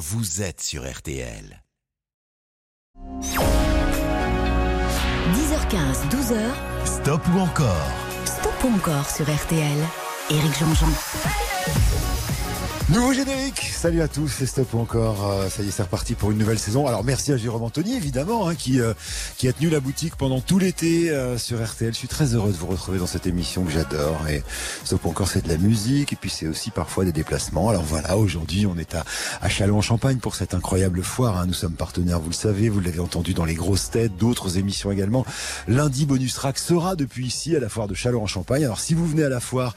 vous êtes sur RTL. 10h15, 12h. Stop ou encore? Stop ou encore sur RTL. Éric Jean-Jean. Nouveau générique, salut à tous, c'est Stop encore, euh, ça y est c'est reparti pour une nouvelle saison. Alors merci à Jérôme Anthony évidemment hein, qui, euh, qui a tenu la boutique pendant tout l'été euh, sur RTL. Je suis très heureux de vous retrouver dans cette émission que j'adore et Stop encore c'est de la musique et puis c'est aussi parfois des déplacements. Alors voilà, aujourd'hui on est à, à Châlons-en-Champagne pour cette incroyable foire. Hein. Nous sommes partenaires, vous le savez, vous l'avez entendu dans les grosses têtes, d'autres émissions également. Lundi bonus track sera depuis ici à la foire de Châlons-en-Champagne. Alors si vous venez à la foire,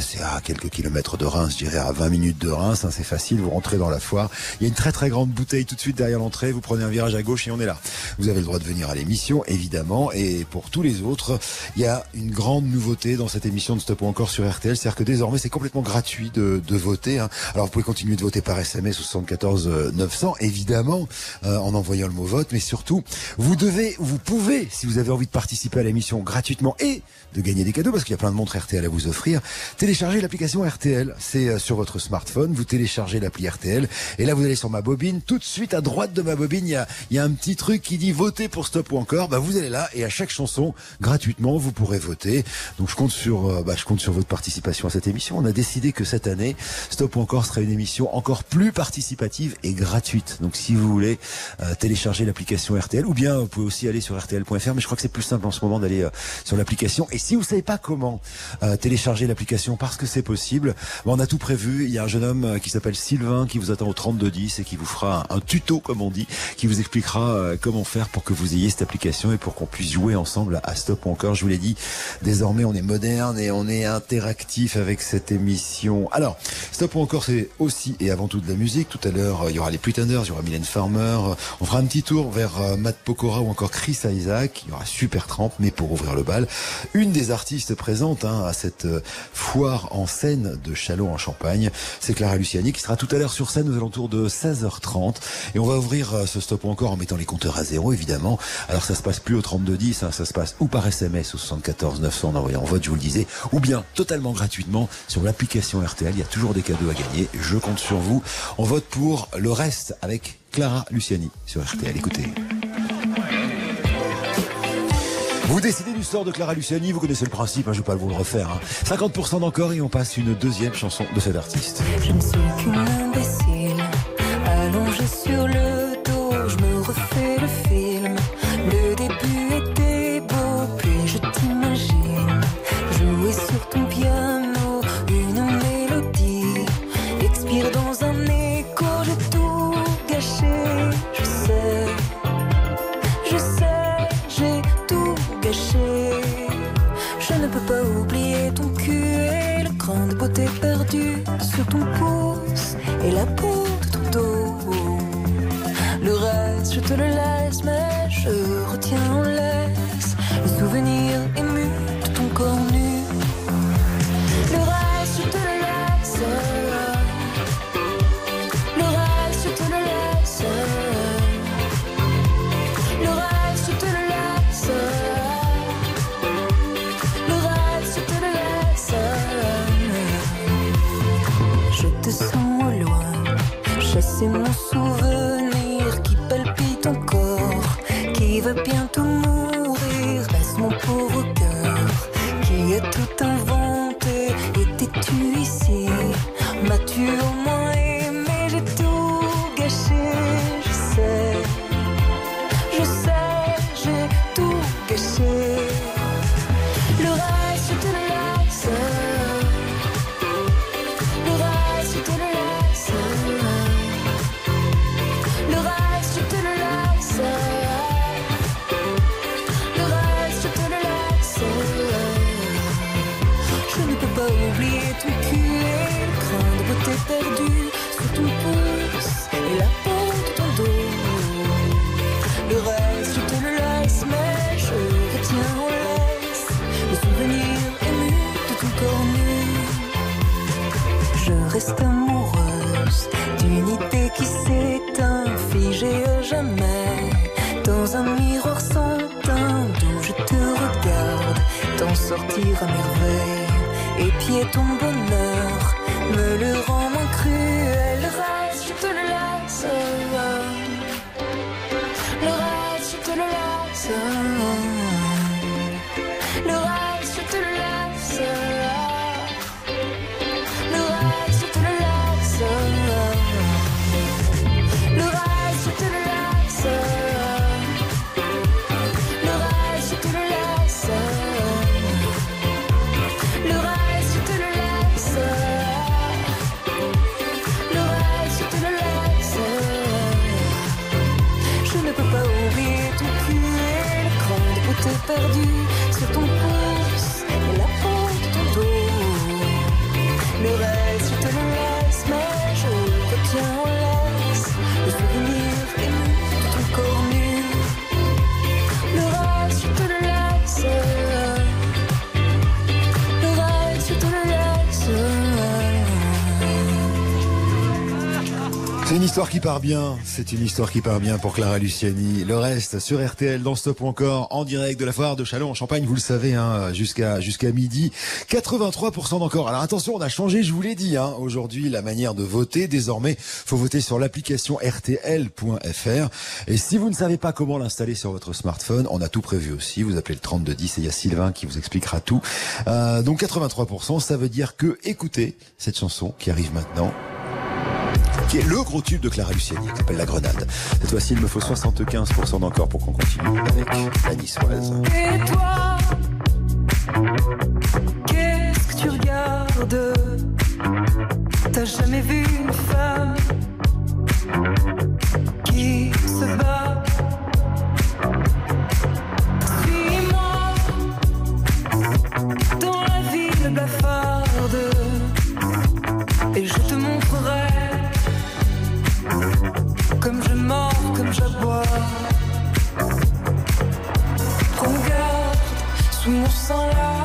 c'est à quelques kilomètres de Reims, je dirais à 20 minutes de Hein, c'est facile, vous rentrez dans la foire. Il y a une très très grande bouteille tout de suite derrière l'entrée, vous prenez un virage à gauche et on est là. Vous avez le droit de venir à l'émission, évidemment, et pour tous les autres, il y a une grande nouveauté dans cette émission de Stop ou encore sur RTL, c'est-à-dire que désormais c'est complètement gratuit de, voter. Hein. Alors vous pouvez continuer de voter par SMS au 74 900, évidemment, euh, en envoyant le mot vote, mais surtout, vous devez, vous pouvez, si vous avez envie de participer à l'émission gratuitement et de gagner des cadeaux, parce qu'il y a plein de montres RTL à vous offrir, téléchargez l'application RTL. C'est euh, sur votre smartphone vous téléchargez l'appli RTL et là vous allez sur ma bobine. Tout de suite à droite de ma bobine, il y a, un petit truc qui dit voter pour Stop ou encore. Bah vous allez là et à chaque chanson gratuitement vous pourrez voter. Donc je compte sur, euh, bah, je compte sur votre participation à cette émission. On a décidé que cette année Stop ou encore serait une émission encore plus participative et gratuite. Donc si vous voulez euh, télécharger l'application RTL ou bien vous pouvez aussi aller sur rtl.fr. Mais je crois que c'est plus simple en ce moment d'aller euh, sur l'application. Et si vous savez pas comment télécharger l'application parce que c'est possible, bah, on a tout prévu. Il y a un jeune homme euh, qui s'appelle Sylvain qui vous attend au 3210 et qui vous fera un, tuto, comme on dit, qui vous expliquera euh, comment faire pour que vous ayez cette application et pour qu'on puisse jouer ensemble à Stop ou encore. Je vous l'ai dit, désormais on est moderne et on est interactif avec cette émission. Alors, Stop ou encore, c'est aussi et avant tout de la musique. Tout à l'heure, euh, il y aura les Pretenders, il y aura Mylène Farmer. On fera un petit tour vers Matt Pokora ou encore Chris Isaac. Il y aura Super Tramp, mais pour ouvrir le bal, une des artistes présentes hein, à cette foire en scène de Chalot en Champagne, c'est Clara Luciani qui sera tout à l'heure sur scène aux alentours de 16h30. Et on va ouvrir euh, ce stop encore en mettant les compteurs à zéro, évidemment. Alors ça se passe plus au 3210, hein, ça se passe ou par SMS au 74 900 en envoyant vote, je vous le disais, ou bien totalement gratuitement sur l'application RTL. Il y a toujours des cadeaux à gagner. Je compte sur vous. On vote pour le reste avec Clara Luciani sur RTL. Écoutez. Vous décidez du sort de Clara Luciani, vous connaissez le principe, hein, je ne vais pas vous le refaire. 50% hein. d'encore et on passe une deuxième chanson de cet artiste. Part bien, c'est une histoire qui part bien pour Clara Luciani. Le reste sur RTL dans Stop encore en direct de la foire de Chalon en Champagne, vous le savez, hein, jusqu'à jusqu'à midi. 83% d'encore. Alors attention, on a changé, je vous l'ai dit, hein, aujourd'hui la manière de voter. Désormais, faut voter sur l'application rtl.fr. Et si vous ne savez pas comment l'installer sur votre smartphone, on a tout prévu aussi. Vous appelez le 3210 et il y a Sylvain qui vous expliquera tout. Euh, donc 83%, ça veut dire que écoutez cette chanson qui arrive maintenant qui est le gros tube de Clara Luciani, qui s'appelle La Grenade. Cette fois-ci, il me faut 75% d'encore pour qu'on continue avec la niçoise. Et toi, qu'est-ce que tu regardes? T'as jamais vu une femme qui se bat? Suis-moi dans la ville blafarde et je te mords, comme j'aboie. Regarde, sous mon sang la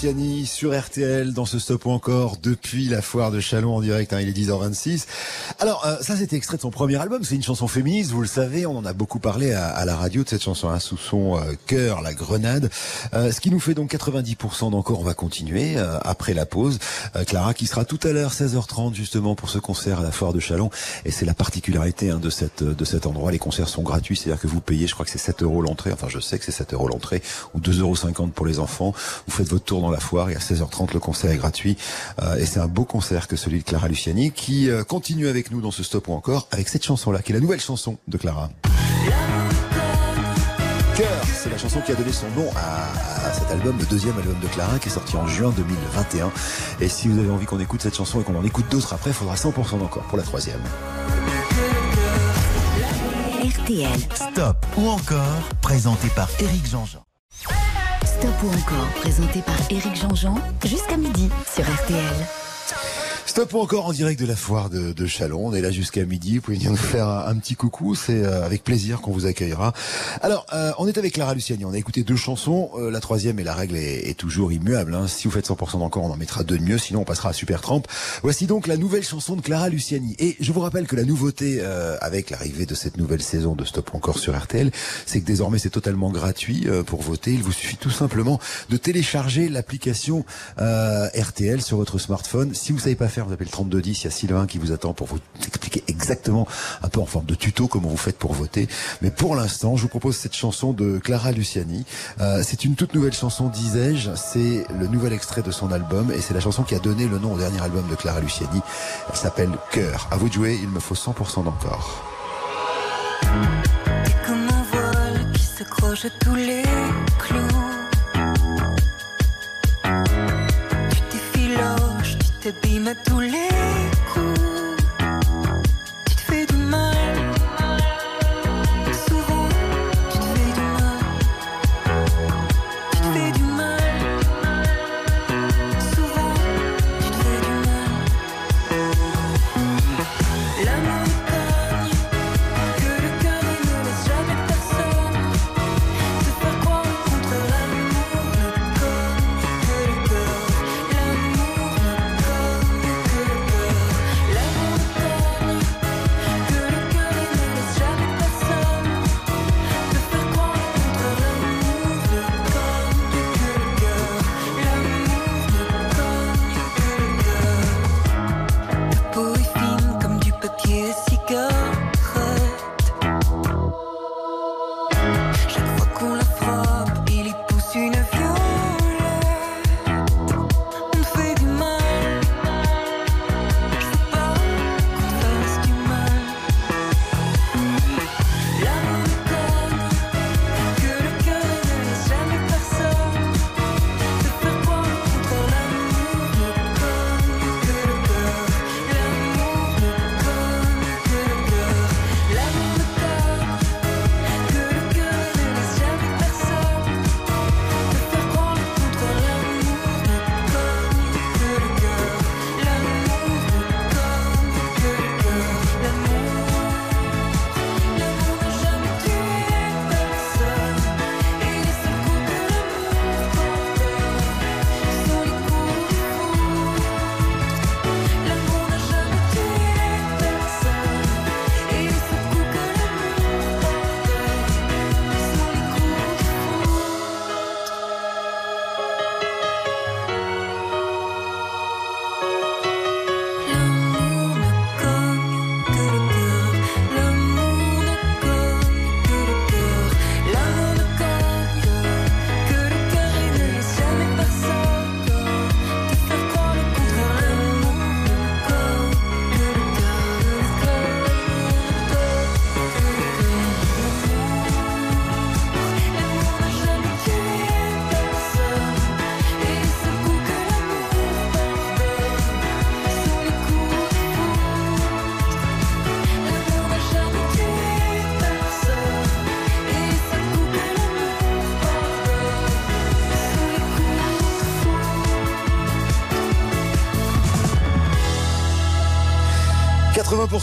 Luciani sur RTL dans ce stop ou encore depuis la foire de Chalon en direct, hein, il est 10h26. Alors euh, ça c'était extrait de son premier album, c'est une chanson féministe, vous le savez, on en a beaucoup parlé à, à la radio de cette chanson hein, sous son euh, cœur, la grenade. Euh, ce qui nous fait donc 90% d'encore, on va continuer euh, après la pause. Euh, Clara qui sera tout à l'heure 16h30 justement pour ce concert à la foire de Chalon et c'est la particularité hein, de, cette, de cet endroit, les concerts sont gratuits, c'est-à-dire que vous payez, je crois que c'est 7 euros l'entrée, enfin je sais que c'est 7 euros l'entrée ou 2,50 euros pour les enfants. Vous faites votre tour dans la foire et à 16h30 le concert est gratuit. Euh, et c'est un beau concert que celui de Clara Luciani qui continue avec nous dans ce stop ou encore avec cette chanson-là, qui est la nouvelle chanson de Clara. Cœur, c'est la chanson qui a donné son nom à, cet album, le deuxième album de Clara, qui est sorti en juin 2021. Et si vous avez envie qu'on écoute cette chanson et qu'on en écoute d'autres après, il faudra 100% d'encore pour la troisième. RTL. Stop ou encore, présenté par Eric Jean-Jean. Stop ou encore, présenté par Éric Jean-Jean, jusqu'à midi sur RTL. Stop encore en direct de la foire de, de Chalon. On est là jusqu'à midi. Vous pouvez venir nous faire un, petit coucou. C'est euh, avec plaisir qu'on vous accueillera. Alors, euh, on est avec Clara Luciani. On a écouté deux chansons. Euh, la troisième et la règle est, est toujours immuable. Hein. Si vous faites 100% d'encore, on en mettra deux de mieux. Sinon, on passera à Super Tramp. Voici donc la nouvelle chanson de Clara Luciani. Et je vous rappelle que la nouveauté euh, avec l'arrivée de cette nouvelle saison de Stop encore sur RTL, c'est que désormais c'est totalement gratuit euh, pour voter. Il vous suffit tout simplement de télécharger l'application euh, RTL sur votre smartphone. Si vous savez pas faire, vous appelez le 3210. Il y a Sylvain qui vous attend pour vous expliquer exactement, un peu en forme de tuto, comment vous faites pour voter. Mais pour l'instant, je vous propose cette chanson de Clara Luciani. Euh, c'est une toute nouvelle chanson, disais-je. C'est le nouvel extrait de son album et c'est la chanson qui a donné le nom au dernier album de Clara Luciani. Elle s'appelle Cœur. À vous de jouer. Il me faut 100% d'encore. T'effiloches, tu t'abîmes à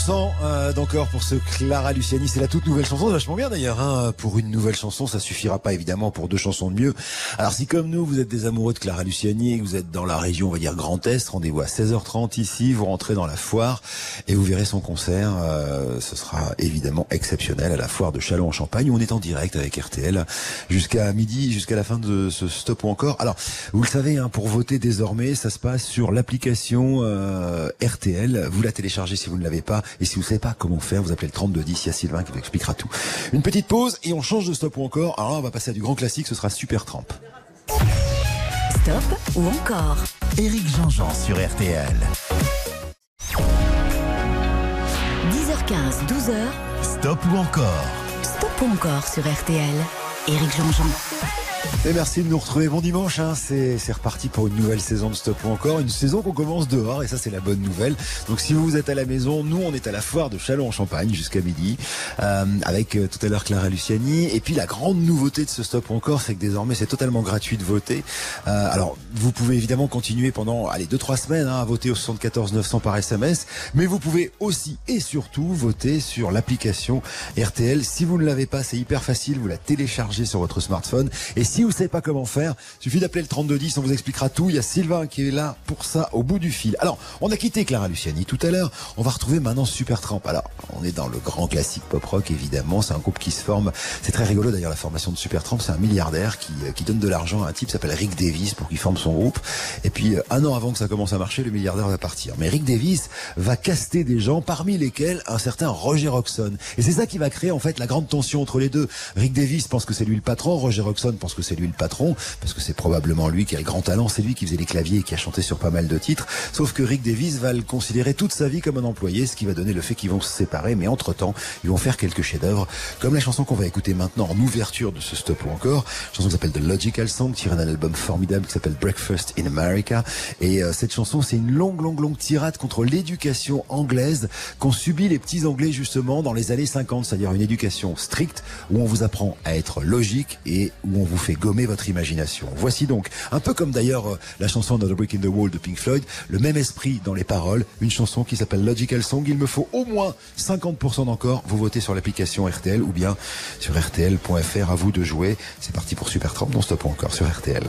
coups de foudre. 80% d'encore pour ce Clara Luciani. C'est la toute nouvelle chanson. Vachement bien d'ailleurs. Hein. Pour une nouvelle chanson, ça suffira pas évidemment pour deux chansons de mieux. Alors si comme nous, vous êtes des amoureux de Clara Luciani et que vous êtes dans la région, on va dire Grand Est, rendez-vous à 16h30 ici. Vous rentrez dans la foire et vous verrez son concert. Euh, ce sera évidemment exceptionnel à la foire de Châlons en Champagne où on est en direct avec RTL jusqu'à midi, jusqu'à la fin de ce stop ou encore. Alors, vous le savez, hein, pour voter désormais, ça se passe sur l'application euh, RTL. Vous la téléchargez si vous ne l'avez pas. Et si vous ne savez pas comment faire, vous appelez le 3210. Il y a Sylvain qui vous expliquera tout. Une petite pause et on change de stop ou encore. Alors là, on va passer à du grand classique. Ce sera Super Tramp. Stop ou encore Éric Jean-Jean sur RTL. 10h15, 12h, Stop ou encore Stop ou encore sur RTL. Éric Jean-Jean. Et merci de nous retrouver. Bon dimanche, hein. c'est reparti pour une nouvelle saison de Stop ou encore. Une saison qu'on commence dehors et ça c'est la bonne nouvelle. Donc si vous êtes à la maison, nous on est à la foire de Chalon en Champagne jusqu'à midi euh, avec euh, tout à l'heure Clara Luciani. Et puis la grande nouveauté de ce Stop ou encore, c'est que désormais c'est totalement gratuit de voter. Euh, alors vous pouvez évidemment continuer pendant allez deux trois semaines hein, à voter au 74 900 par SMS, mais vous pouvez aussi et surtout voter sur l'application RTL. Si vous ne l'avez pas, c'est hyper facile. Vous la téléchargez sur votre smartphone et si vous savez pas comment faire, suffit d'appeler le 3210, on vous expliquera tout. Il y a Sylvain qui est là pour ça au bout du fil. Alors, on a quitté Clara Luciani tout à l'heure. On va retrouver maintenant Supertramp. Alors, on est dans le grand classique pop rock évidemment. C'est un groupe qui se forme. C'est très rigolo d'ailleurs la formation de Supertramp. C'est un milliardaire qui, euh, qui donne de l'argent à un type qui s'appelle Rick Davis pour qu'il forme son groupe. Et puis euh, un an avant que ça commence à marcher, le milliardaire va partir. Mais Rick Davis va caster des gens, parmi lesquels un certain Roger Roxon. Et c'est ça qui va créer en fait la grande tension entre les deux. Rick Davis pense que c'est lui le patron, Roger Roxon pense que c'est lui le patron, parce que c'est probablement lui qui a le grand talent, c'est lui qui faisait les claviers et qui a chanté sur pas mal de titres. Sauf que Rick Davis va le considérer toute sa vie comme un employé, ce qui va donner le fait qu'ils vont se séparer, mais entre-temps, ils vont faire quelques chefs-d'œuvre, comme la chanson qu'on va écouter maintenant en ouverture de ce stop ou encore, chanson qui s'appelle The Logical Song, tirée d'un album formidable qui s'appelle Breakfast in America. Et euh, cette chanson, c'est une longue, longue, longue tirade contre l'éducation anglaise qu'ont subi les petits Anglais justement dans les années 50, c'est-à-dire une éducation stricte où on vous apprend à être logique et où on vous fait gommer votre imagination. Voici donc, un peu comme d'ailleurs euh, la chanson Another Brick in the Wall de Pink Floyd, le même esprit dans les paroles, une chanson qui s'appelle Logical Song. Il me faut au moins 50% d'encore. Vous votez sur l'application RTL ou bien sur RTL.fr. À vous de jouer. C'est parti pour Super Trump. Non stop encore sur RTL.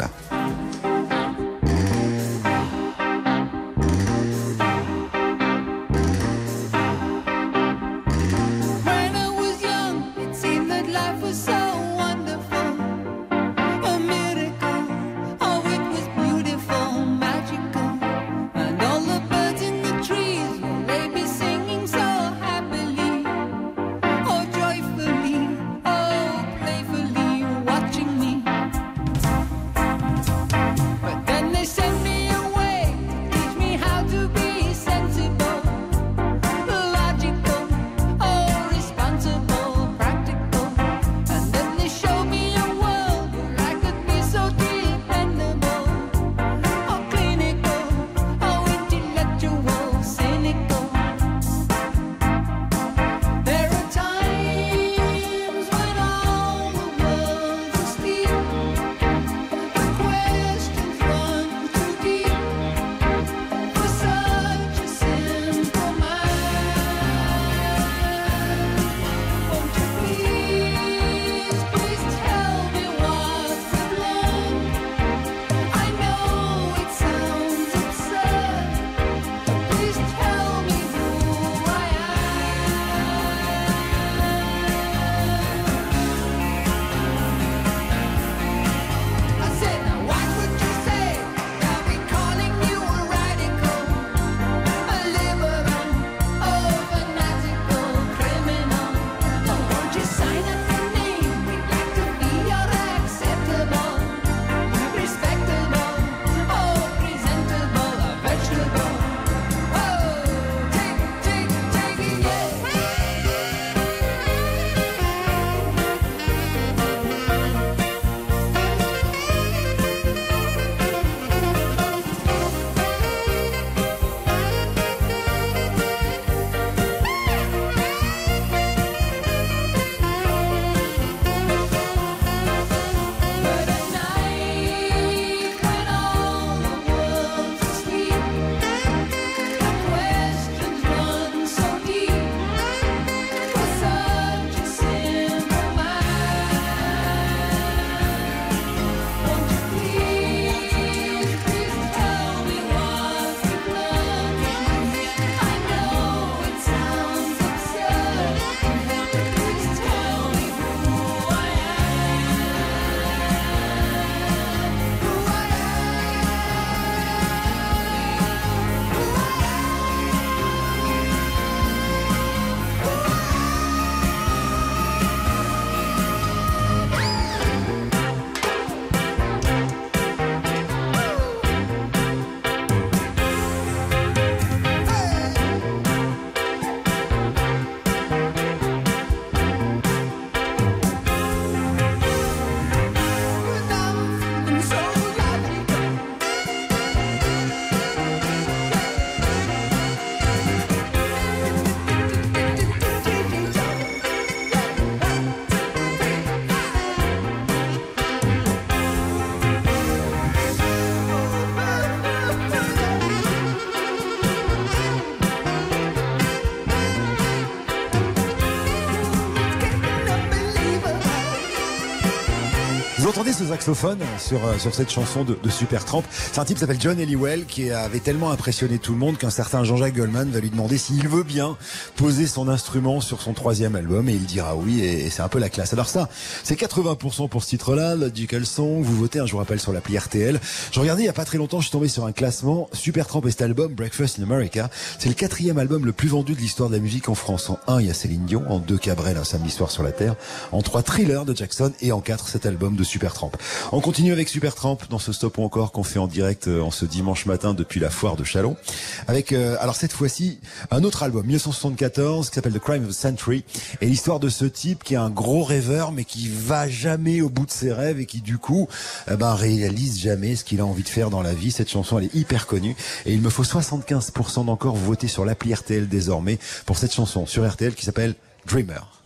Ce saxophone sur, euh, sur cette chanson de, de Supertramp C'est un type qui s'appelle John Elliwell qui avait tellement impressionné tout le monde qu'un certain Jean-Jacques Goldman va lui demander s'il veut bien poser son instrument sur son troisième album et il dira oui et, c'est un peu la classe. Alors ça, c'est 80% pour ce titre-là, Logical Song. Vous votez, hein, je vous rappelle, sur l'appli RTL. Je regardais il y a pas très longtemps, je suis tombé sur un classement Supertramp et cet album Breakfast in America. C'est le quatrième album le plus vendu de l'histoire de la musique en France. En 1, il y a Céline Dion. En 2, Cabrel, un samedi soir sur la Terre. En 3, Thriller de Jackson. Et en 4, cet album de On continue avec Supertramp dans ce stop ou encore qu'on fait en direct euh, en ce dimanche matin depuis la foire de Chalon. Avec, euh, alors cette fois-ci, un autre album, 1974, qui s'appelle The Crime of the Century. Et l'histoire de ce type qui est un gros rêveur, mais qui va jamais au bout de ses rêves et qui du coup, eh ben, réalise jamais ce qu'il a envie de faire dans la vie. Cette chanson, elle est hyper connue. Et il me faut 75% d'encore voter sur l'appli RTL désormais pour cette chanson sur RTL qui s'appelle. Dreamer,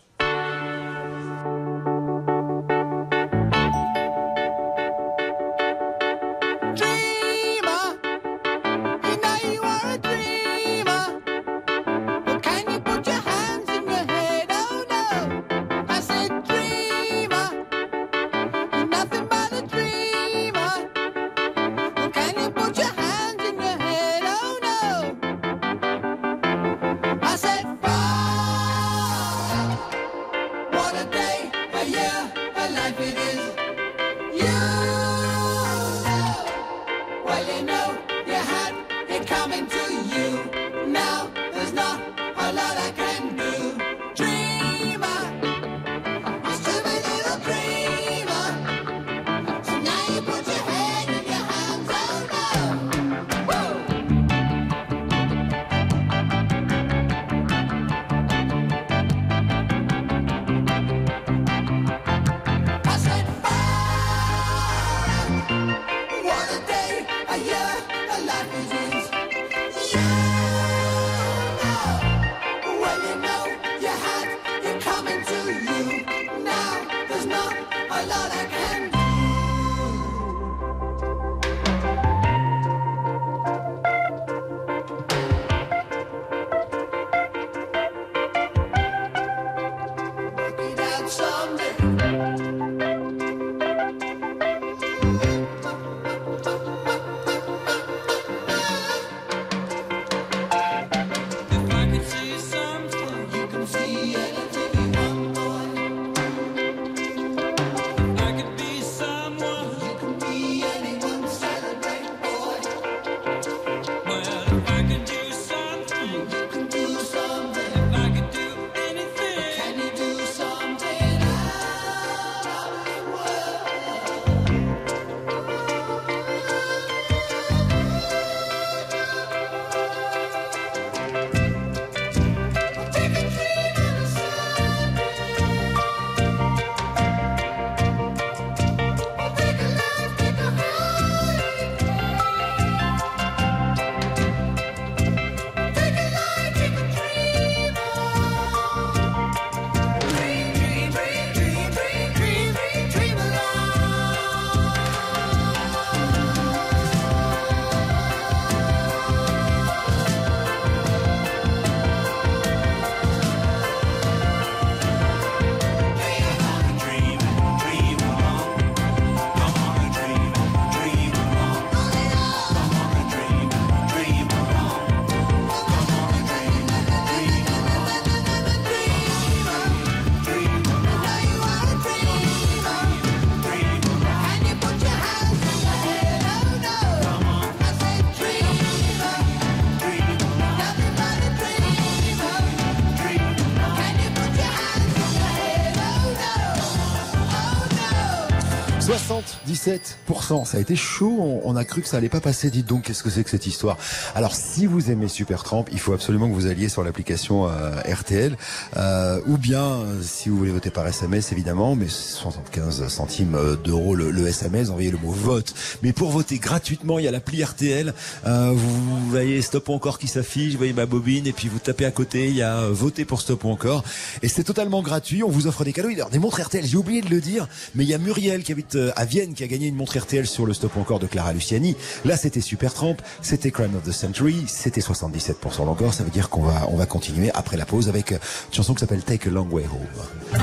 77%, ça a été chaud, on, a cru que ça allait pas passer, dites donc qu'est-ce que c'est que cette histoire? Alors si vous aimez Supertramp, il faut absolument que vous alliez sur l'application euh, RTL, euh, ou bien euh, si vous voulez voter par SMS évidemment, mais 75 centimes euh, d'euros le, le SMS, envoyez le mot vote. Mais pour voter gratuitement, il y a l'appli RTL, euh, vous, vous voyez Stop ou encore qui s'affiche, vous voyez ma bobine, et puis vous tapez à côté, il y a euh, voter pour Stop ou encore, et c'est totalement gratuit, on vous offre des cadeaux, alors des montres RTL, j'ai oublié de le dire, mais il y a Muriel qui habite euh, à Vienne qui a gagné une montre RTL sur le Stop encore de Clara Luciani. Là c'était Supertramp, c'était Crime of the Century, c'était 77% encore, ça veut dire qu'on va, on va continuer après la pause avec euh, une chanson qui s'appelle Take a Long Way Home.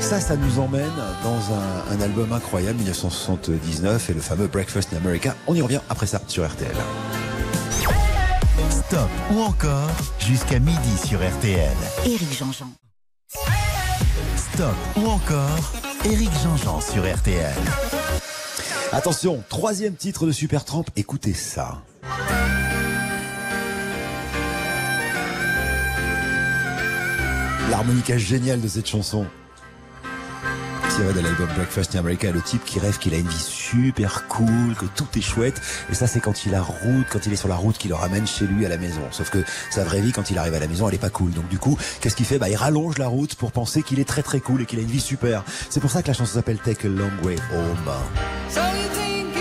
Ça, ça nous emmène dans un album incroyable, 1979, et le fameux Breakfast in America. On y revient après ça sur RTL. Stop ou encore jusqu'à midi sur RTL. Éric Jean-Jean. Stop ou encore Éric Jean-Jean sur RTL. Attention, troisième titre de Supertramp, écoutez ça. L'harmonica géniale de cette chanson. Tiré de l'album Breakfast in America, le type qui rêve qu'il a une vie super cool, que tout est chouette. Et ça, c'est quand il a route, quand il est sur la route, qu'il le ramène chez lui à la maison. Sauf que sa vraie vie, quand il arrive à la maison, elle est pas cool. Donc du coup, qu'est-ce qu'il fait? Bah, il rallonge la route pour penser qu'il est très très cool et qu'il a une vie super. C'est pour ça que la chanson s'appelle Take a Long Way Home. So you think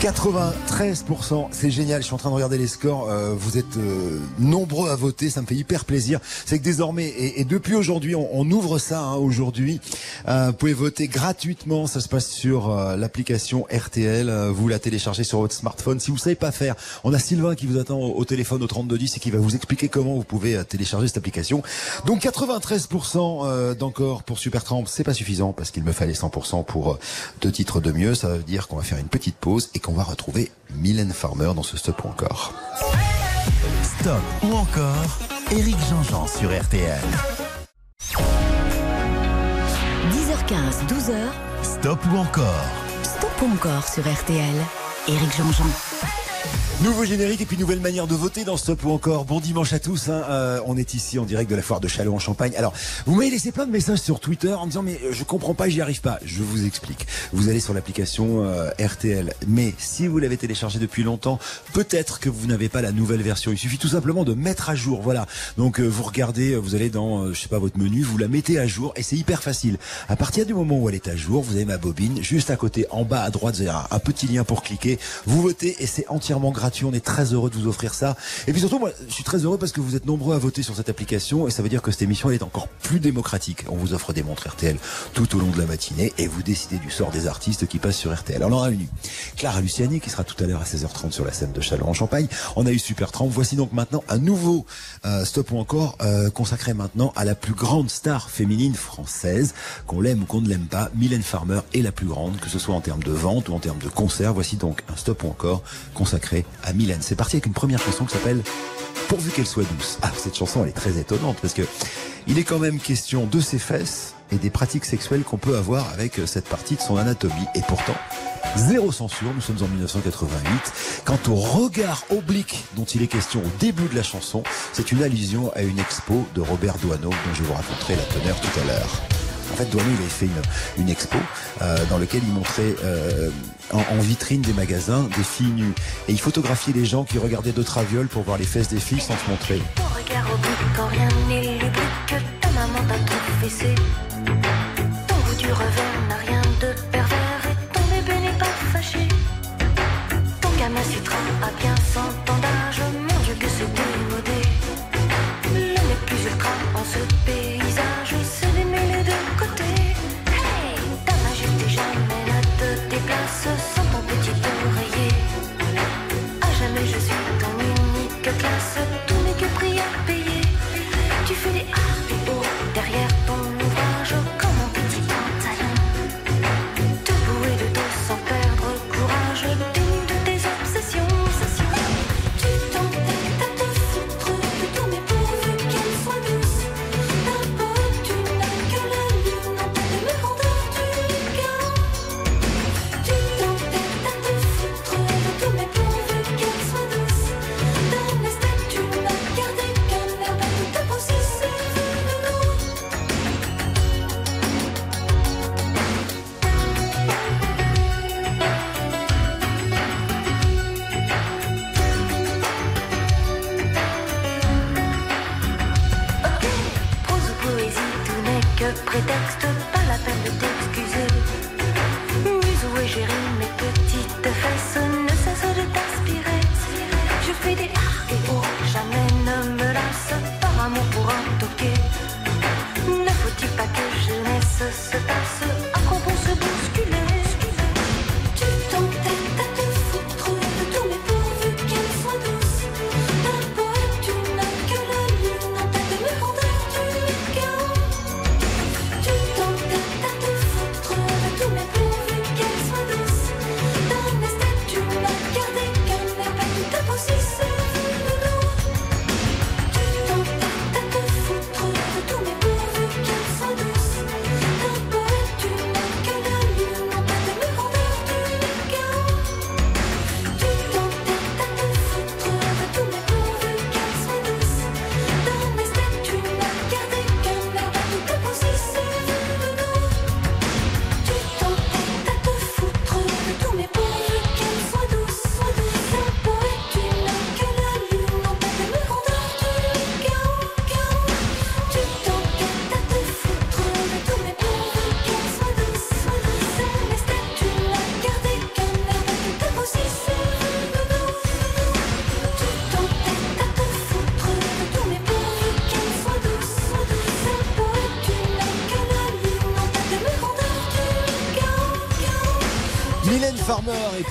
93%, c'est génial. Je suis en train de regarder les scores. Euh, vous êtes euh, nombreux à voter, ça me fait hyper plaisir. C'est que désormais, et, et depuis aujourd'hui, on, on ouvre ça hein, aujourd'hui. Euh, vous pouvez voter gratuitement. Ça se passe sur euh, l'application RTL. Euh, vous la téléchargez sur votre smartphone. Si vous savez pas faire, on a Sylvain qui vous attend au, téléphone au 3210 et qui va vous expliquer comment vous pouvez euh, télécharger cette application. Donc 93% euh, d'encore pour Supertramp, c'est pas suffisant parce qu'il me fallait 100% pour deux titres de mieux. Ça veut dire qu'on va faire une petite pause et va retrouver Mylène Farmer dans ce stop ou encore. Stop ou encore Éric Jean-Jean sur RTL. 10h15, 10h15, 12h. Stop ou encore? Stop ou encore sur RTL. Éric Jean-Jean. Nouveau générique et puis nouvelle manière de voter dans Stop ou encore. Bon dimanche à tous. hein. Euh, on est ici en direct de la foire de Châlons en Champagne. Alors, vous m'avez laissé plein de messages sur Twitter en disant mais euh, je comprends pas, j'y arrive pas. Je vous explique. Vous allez sur l'application euh, RTL, mais si vous l'avez téléchargé depuis longtemps, peut-être que vous n'avez pas la nouvelle version. Il suffit tout simplement de mettre à jour. Voilà. Donc euh, vous regardez, vous allez dans euh, je sais pas votre menu, vous la mettez à jour et c'est hyper facile. À partir du moment où elle est à jour, vous avez ma bobine juste à côté, en bas à droite, vous avez un petit lien pour cliquer. Vous votez et c'est entièrement gratuit. On est très heureux de vous offrir ça. Et puis surtout, moi, je suis très heureux parce que vous êtes nombreux à voter sur cette application et ça veut dire que cette émission est encore plus démocratique. On vous offre des montres RTL tout au long de la matinée et vous décidez du sort des artistes qui passent sur RTL. Alors, on aura une Clara Luciani qui sera tout à l'heure à 16h30 sur la scène de Châlons en Champagne. On a eu Super Tramp. Voici donc maintenant un nouveau euh, stop ou encore euh, consacré maintenant à la plus grande star féminine française, qu'on l'aime ou qu'on ne l'aime pas. Mylène Farmer est la plus grande, que ce soit en termes de vente ou en termes de concert. Voici donc un stop ou encore consacré à Mylène. C'est parti avec une première chanson qui s'appelle Pourvu qu'elle soit douce. Ah, cette chanson elle est très étonnante parce que il est quand même question de ses fesses et des pratiques sexuelles qu'on peut avoir avec euh, cette partie de son anatomie. Et pourtant, zéro censure, nous sommes en 1988. Quant au regard oblique dont il est question au début de la chanson, c'est une allusion à une expo de Robert Doisneau dont je vous raconterai la teneur tout à l'heure. En fait, Doisneau, il avait fait une, une expo euh, dans laquelle il montrait euh, en, vitrine des magasins des filles nues. Et il photographiait les gens qui regardaient d'autres ravioles pour voir les fesses des filles sans se montrer.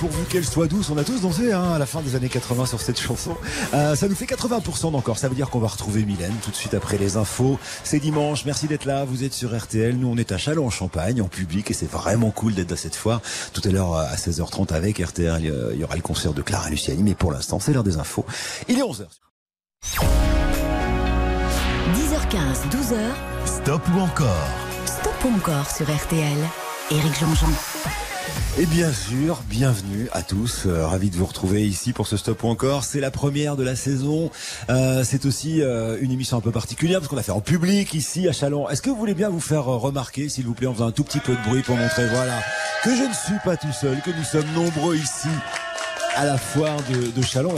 Pourvu qu'elle soit douce, on a tous dansé hein, à la fin des années 80 sur cette chanson. Euh, ça nous fait 80% d'encore, ça veut dire qu'on va retrouver Mylène tout de suite après les infos. C'est dimanche, merci d'être là, vous êtes sur RTL, nous on est à Châlons en Champagne, en public, et c'est vraiment cool d'être à cette foire. Tout à l'heure à 16h30 avec RTL, il y aura le concert de Clara Luciani, mais pour l'instant c'est l'heure des infos. Il est 11h. 10h15, 12h. Stop ou encore? Stop Stop ou encore sur RTL. Éric Jean-Jean. Et bien sûr, bienvenue à tous. Euh, ravi de vous retrouver ici pour ce stop ou encore. C'est la première de la saison. Euh, c'est aussi euh, une émission un peu particulière parce qu'on l'a fait en public ici à Chalon. Est-ce que vous voulez bien vous faire euh, remarquer, s'il vous plaît, en faisant un tout petit peu de bruit pour montrer, voilà, que je ne suis pas tout seul, que nous sommes nombreux ici à la foire de, de Chalon.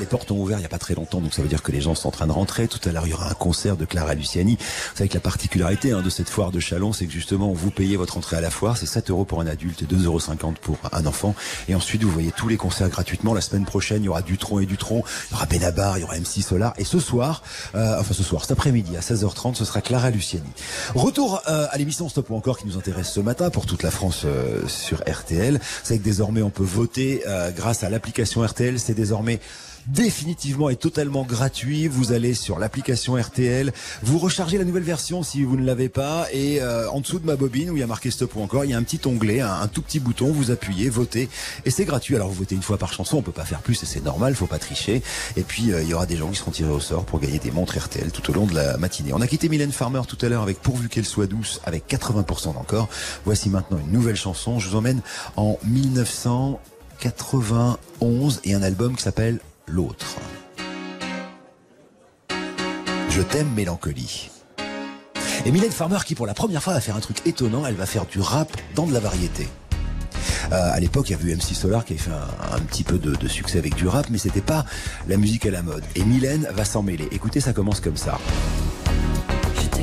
Les portes ont ouvert il n'y a pas très longtemps, donc ça veut dire que les gens sont en train de rentrer. Tout à l'heure, il y aura un concert de Clara Luciani. Vous savez que la particularité hein, de cette foire de Chalon, c'est que justement, vous payez votre entrée à la foire, c'est 7 euros pour un adulte et 2,50 euros pour un enfant. Et ensuite, vous voyez tous les concerts gratuitement. La semaine prochaine, il y aura Dutron et Dutron, il y aura Benabar, il y aura MC Solar. Et ce soir, euh, enfin ce soir, cet après-midi à 16h30, ce sera Clara Luciani. Retour euh, à l'émission Stop ou encore qui nous intéresse ce matin pour toute la France euh, sur RTL. C'est que désormais, on peut voter euh, grâce à l'application RTL. C'est désormais définitivement et totalement gratuit. Vous allez sur l'application RTL, vous rechargez la nouvelle version si vous ne l'avez pas et euh, en dessous de ma bobine où il y a marqué stop ou encore, il y a un petit onglet, un, tout petit bouton, vous appuyez, votez et c'est gratuit. Alors vous votez une fois par chanson, on peut pas faire plus et c'est normal, faut pas tricher. Et puis euh, il y aura des gens qui seront tirés au sort pour gagner des montres RTL tout au long de la matinée. On a quitté Mylène Farmer tout à l'heure avec Pourvu qu'elle soit douce avec 80% d'encore. Voici maintenant une nouvelle chanson. Je vous emmène en 1991 et un album qui s'appelle L'autre. Je t'aime mélancolie. Et Mylène Farmer qui pour la première fois va faire un truc étonnant, elle va faire du rap dans de la variété. Euh, à l'époque, il y avait eu MC Solar qui avait fait un, petit peu de, succès avec du rap, mais c'était pas la musique à la mode. Et Mylène va s'en mêler. Écoutez, ça commence comme ça. Je te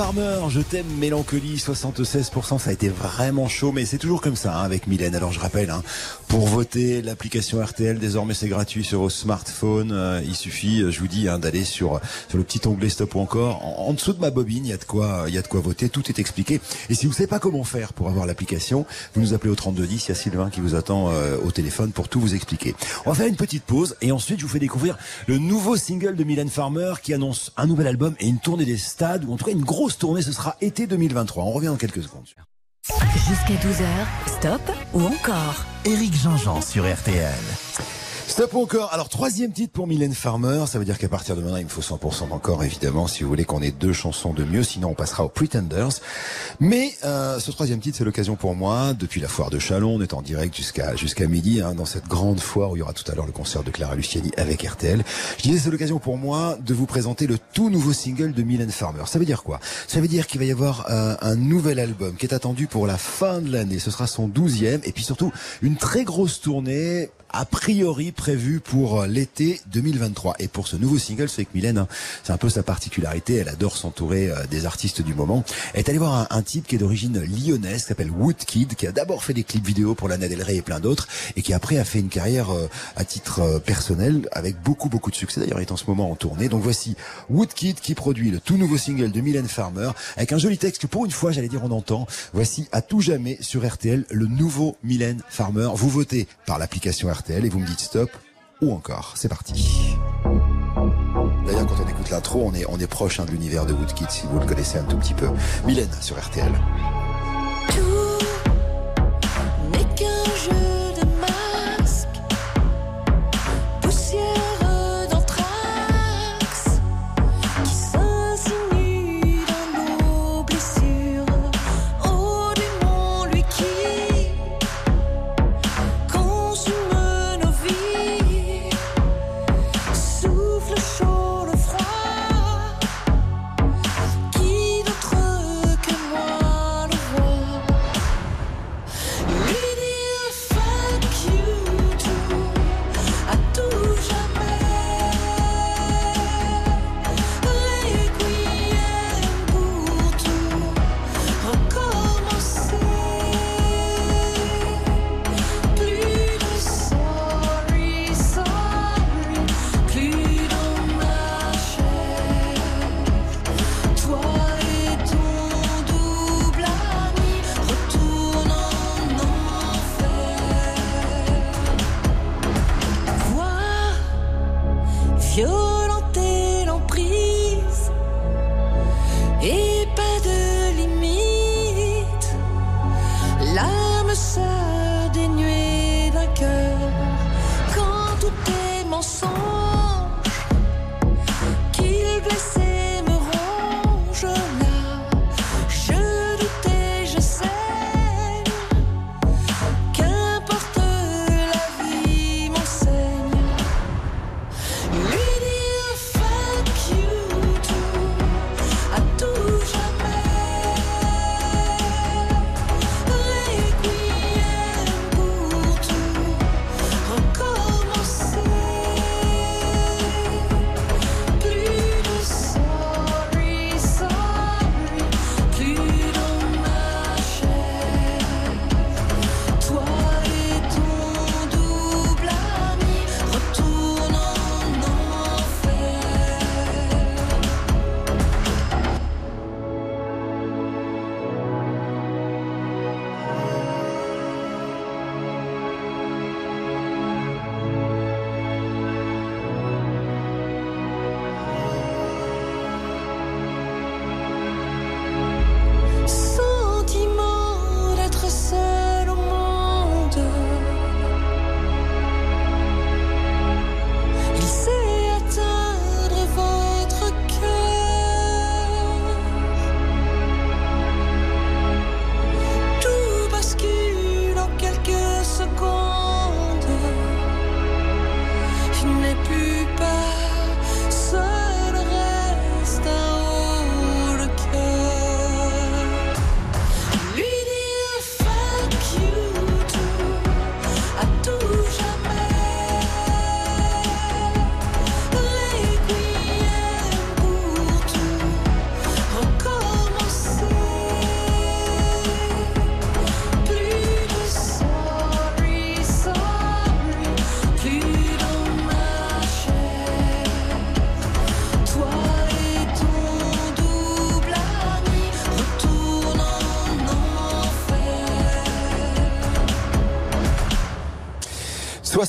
Farmer, je t'aime, mélancolie, 76%, ça a été vraiment chaud, mais c'est toujours comme ça hein, avec Mylène. Alors je rappelle, hein, pour voter, l'application RTL, désormais c'est gratuit sur vos smartphones. Euh, il suffit, euh, je vous dis, hein, d'aller sur sur le petit onglet Stop ou encore. En, dessous de ma bobine, il y a de quoi, il y a de quoi voter. Tout est expliqué. Et si vous savez pas comment faire pour avoir l'application, vous nous appelez au 3210. Il y a Sylvain qui vous attend euh, au téléphone pour tout vous expliquer. On va faire une petite pause et ensuite je vous fais découvrir le nouveau single de Mylène Farmer qui annonce un nouvel album et une tournée des stades ou en tout cas une grosse tournée. Ce sera été 2023. On revient dans quelques secondes. Jusqu'à 12h, stop ou encore Éric Jean-Jean sur RTL. Stop encore. Alors, troisième titre pour Mylène Farmer. Ça veut dire qu'à partir de maintenant, il me faut 100% d'encore, évidemment, si vous voulez qu'on ait deux chansons de mieux. Sinon, on passera aux Pretenders. Mais euh, ce troisième titre, c'est l'occasion pour moi, depuis la foire de Chalon, on est en direct jusqu'à jusqu'à midi, hein, dans cette grande foire où il y aura tout à l'heure le concert de Clara Luciani avec RTL. Je disais, c'est l'occasion pour moi de vous présenter le tout nouveau single de Mylène Farmer. Ça veut dire quoi? Ça veut dire qu'il va y avoir euh, un nouvel album qui est attendu pour la fin de l'année. Ce sera son douzième. Et puis surtout, une très grosse tournée a priori prévu pour euh, l'été 2023. Et pour ce nouveau single, c'est que Mylène, hein, c'est un peu sa particularité, elle adore s'entourer euh, des artistes du moment. Elle est allée voir un, un type qui est d'origine lyonnaise, qui s'appelle Woodkid, qui a d'abord fait des clips vidéo pour Lana Del Rey et plein d'autres, et qui après a fait une carrière euh, à titre personnel avec beaucoup beaucoup de succès. D'ailleurs, il est en ce moment en tournée. Donc voici Woodkid qui produit le tout nouveau single de Mylène Farmer, avec un joli texte que pour une fois, j'allais dire, on entend. Voici à tout jamais sur RTL le nouveau Mylène Farmer. Vous votez par l'application RTL et vous me dites stop ou encore. C'est parti. D'ailleurs, quand on écoute l'intro, on est, on est proche hein, de l'univers de Woodkid, si vous le connaissez un tout petit peu. Mylène sur RTL.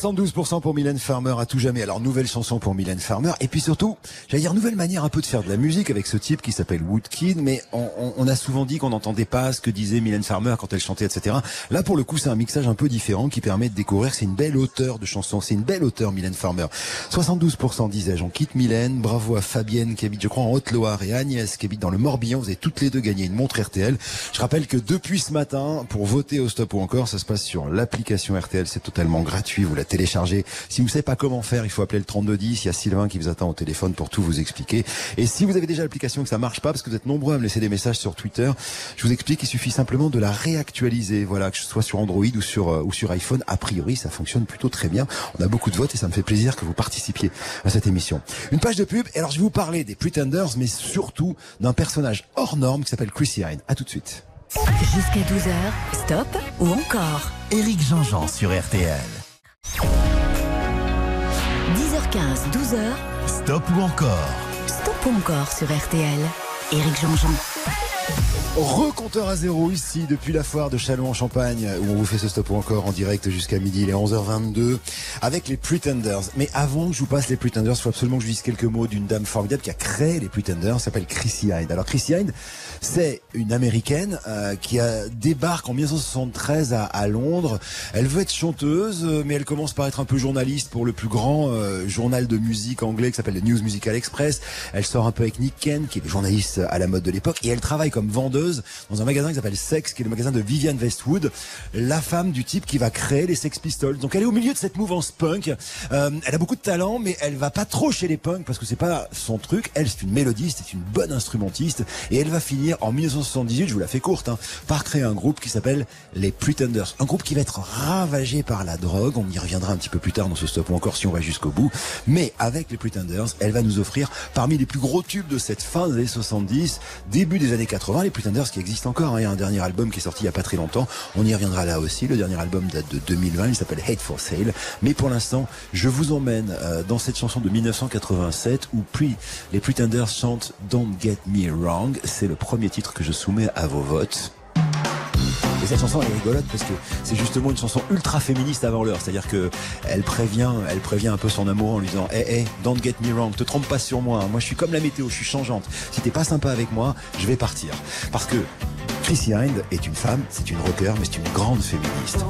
72% pour Mylène Farmer à tout jamais. Alors nouvelle chanson pour Mylène Farmer et puis surtout, j'allais dire nouvelle manière un peu de faire de la musique avec ce type qui s'appelle Woodkid. Mais on, on- on a souvent dit qu'on n'entendait pas ce que disait Mylène Farmer quand elle chantait, etc. Là pour le coup, c'est un mixage un peu différent qui permet de découvrir. C'est une belle auteure de chansons. C'est une belle auteure Mylène Farmer. 72% disais-je. On quitte Mylène. Bravo à Fabienne qui habite, je crois, en Haute-Loire et Agnès qui habite dans le Morbihan. Vous avez toutes les deux gagné une montre RTL. Je rappelle que depuis ce matin, pour voter au stop ou encore, ça se passe sur l'application RTL. C'est totalement gratuit. Vous téléchargez. Si vous ne savez pas comment faire, il faut appeler le 3210. Il y a Sylvain qui vous attend au téléphone pour tout vous expliquer. Et si vous avez déjà l'application et que ça marche pas, parce que vous êtes nombreux à me laisser des messages sur Twitter, je vous explique qu'il suffit simplement de la réactualiser. Voilà, que ce soit sur Android ou sur, euh, ou sur iPhone. A priori, ça fonctionne plutôt très bien. On a beaucoup de votes et ça me fait plaisir que vous participiez à cette émission. Une page de pub. Et alors, je vais vous parler des Pretenders, mais surtout d'un personnage hors norme qui s'appelle Chrissy Hine. À tout de suite. Jusqu'à 12h, stop ou encore Éric Jean-Jean sur RTL. 10h15, 12h, Stop ou encore? Stop ou encore sur RTL. Éric Jean-Jean. Recompteur à zéro ici depuis la foire de Châlons en Champagne où on vous fait ce stop encore en direct jusqu'à midi, il est 11h22 avec les Pretenders. Mais avant que je vous passe les Pretenders, il faut absolument que je dise quelques mots d'une dame formidable qui a créé les Pretenders, elle s'appelle Chrissy Hynde. Alors Chrissy Hynde, c'est une américaine euh, qui a, débarque en 1973 à, à Londres. Elle veut être chanteuse, euh, mais elle commence par être un peu journaliste pour le plus grand euh, journal de musique anglais qui s'appelle le News Musical Express. Elle sort un peu avec Nick Ken, qui est journaliste à la mode de l'époque, et elle travaille comme vendeuse dans un magasin qui s'appelle Sex, qui est le magasin de Vivienne Westwood, la femme du type qui va créer les Sex Pistols. Donc elle est au milieu de cette mouvance punk. Euh, elle a beaucoup de talent, mais elle va pas trop chez les punks parce que c'est pas son truc. Elle, c'est une mélodiste, c'est une bonne instrumentiste, et elle va finir en 1978, je vous la fais courte, hein, par créer un groupe qui s'appelle les Pretenders. Un groupe qui va être ravagé par la drogue. On y reviendra un petit peu plus tard dans ce stop ou encore si on va jusqu'au bout. Mais avec les Pretenders, elle va nous offrir parmi les plus gros tubes de cette fin des années 70, début des années 80, les Pretenders qui existent encore. hein. Il y a un dernier album qui est sorti il y a pas très longtemps. On y reviendra là aussi. Le dernier album date de 2020. Il s'appelle Hate for Sale. Mais pour l'instant, je vous emmène euh, dans cette chanson de 1987 où puis les Pretenders chantent Don't Get Me Wrong. C'est le premier titre que je soumets à vos votes. Et cette chanson elle est rigolote parce que c'est justement une chanson ultra féministe avant l'heure. C'est-à-dire que elle prévient, elle prévient un peu son amour en lui disant, hey, hey, don't get me wrong, te trompe pas sur moi. Moi, je suis comme la météo, je suis changeante. Si t'es pas sympa avec moi, je vais partir. Parce que Chrissy Hynde est une femme, c'est une rocker, mais c'est une grande féministe.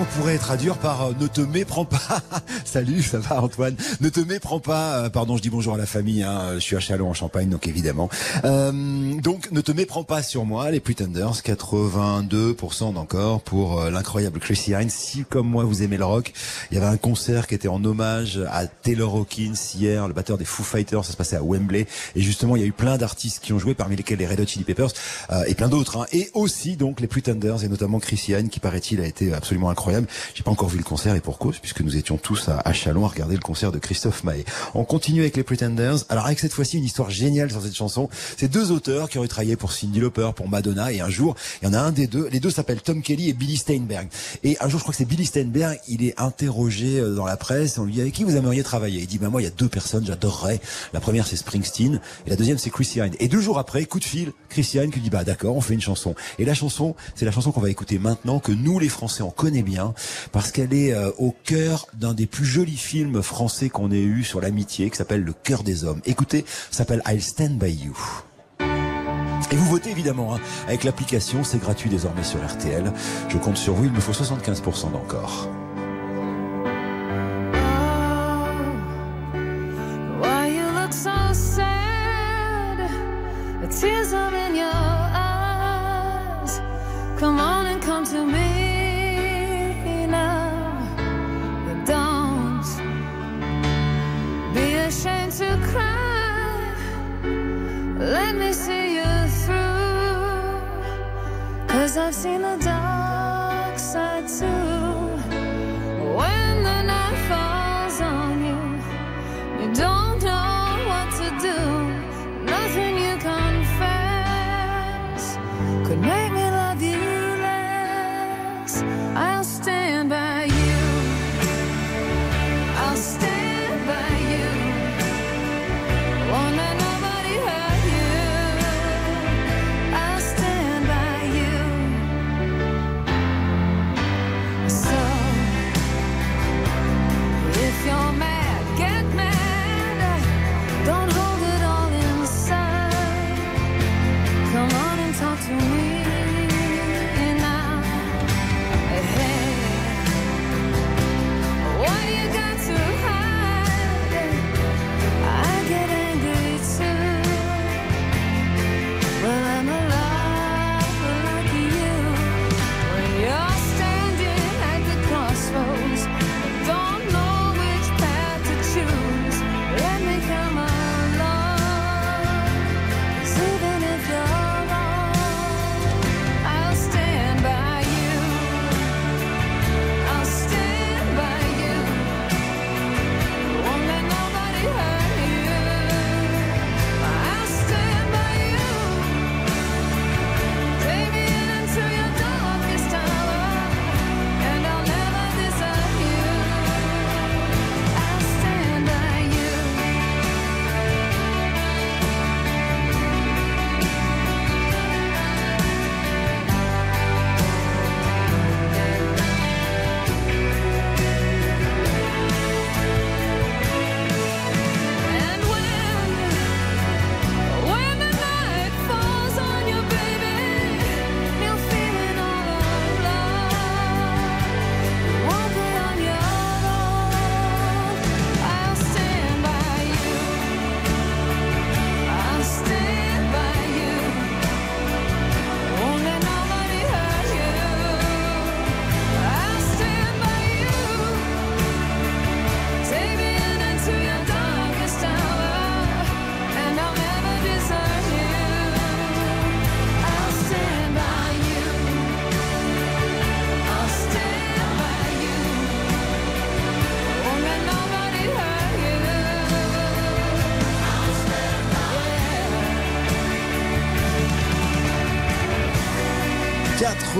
Qu'on pourrait traduire par euh, ne te méprends pas. Salut, ça va Antoine? Ne te méprends pas. euh, pardon, je dis bonjour à la famille. Hein, je suis à Chalon en Champagne, donc évidemment. Euh, donc ne te méprends pas sur moi. Les Pretenders, 82% d'encore pour euh, l'incroyable Chrissy Hines. Si comme moi vous aimez le rock, il y avait un concert qui était en hommage à Taylor Hawkins hier, le batteur des Foo Fighters. Ça se passait à Wembley. Et justement, il y a eu plein d'artistes qui ont joué, parmi lesquels les Red Hot Chili Peppers euh, et plein d'autres. hein. Et aussi donc les Pretenders et notamment Chrissy Hine qui paraît-il a été absolument incroyable. J'ai pas encore vu le concert et pour cause puisque nous étions tous à, à Chalon à regarder le concert de Christophe Maé. On continue avec les Pretenders. Alors avec cette fois-ci une histoire géniale sur cette chanson. C'est deux auteurs qui auraient travaillé pour Cyndi Lauper, pour Madonna et un jour il y en a un des deux. Les deux s'appellent Tom Kelly et Billy Steinberg. Et un jour je crois que c'est Billy Steinberg. Il est interrogé euh, dans la presse. On lui dit avec qui vous aimeriez travailler? Il dit bah moi il y a deux personnes j'adorerais. La première c'est Springsteen et la deuxième c'est Chrissy Hine. Et deux jours après coup de fil Chrissy Hine qui dit bah d'accord on fait une chanson. Et la chanson c'est la chanson qu'on va écouter maintenant que nous les Français on connaît bien parce qu'elle est euh, au cœur d'un des plus jolis films français qu'on ait eu sur l'amitié qui s'appelle Le cœur des hommes. Écoutez, ça s'appelle I'll Stand By You. Et vous votez évidemment hein, avec l'application, c'est gratuit désormais sur RTL. Je compte sur vous, il me faut 75% d'encore. The tears are in your eyes. Come on and come to me ashamed to cry. Let me see you through. Cause I've seen the dark side too.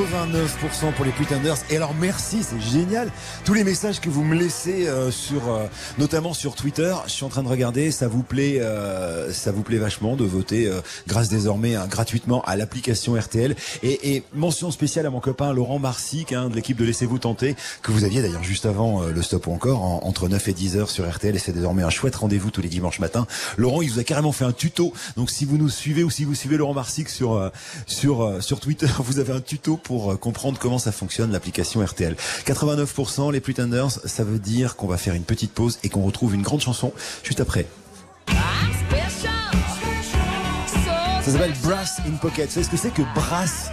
89% pour les Pretenders. Et alors merci, c'est génial. Tous les messages que vous me laissez euh, sur, euh, notamment sur Twitter, je suis en train de regarder. Ça vous plaît, euh, ça vous plaît vachement de voter euh, grâce désormais hein, gratuitement à l'application RTL. Et, et mention spéciale à mon copain Laurent Marsic hein, de l'équipe de Laissez-vous tenter que vous aviez d'ailleurs juste avant euh, le stop ou encore en- entre 9 et 10 heures sur RTL. Et c'est désormais un chouette rendez-vous tous les dimanches matins. Laurent, il vous a carrément fait un tuto. Donc si vous nous suivez ou si vous suivez Laurent Marsic sur euh, sur sur Twitter, vous avez un tuto euh, comprendre comment ça fonctionne l'application RTL. 89% les Pretenders, ça veut dire qu'on va faire une petite pause et qu'on retrouve une grande chanson juste après. Ça s'appelle Brass in Pocket. Vous savez ce que c'est que Brass?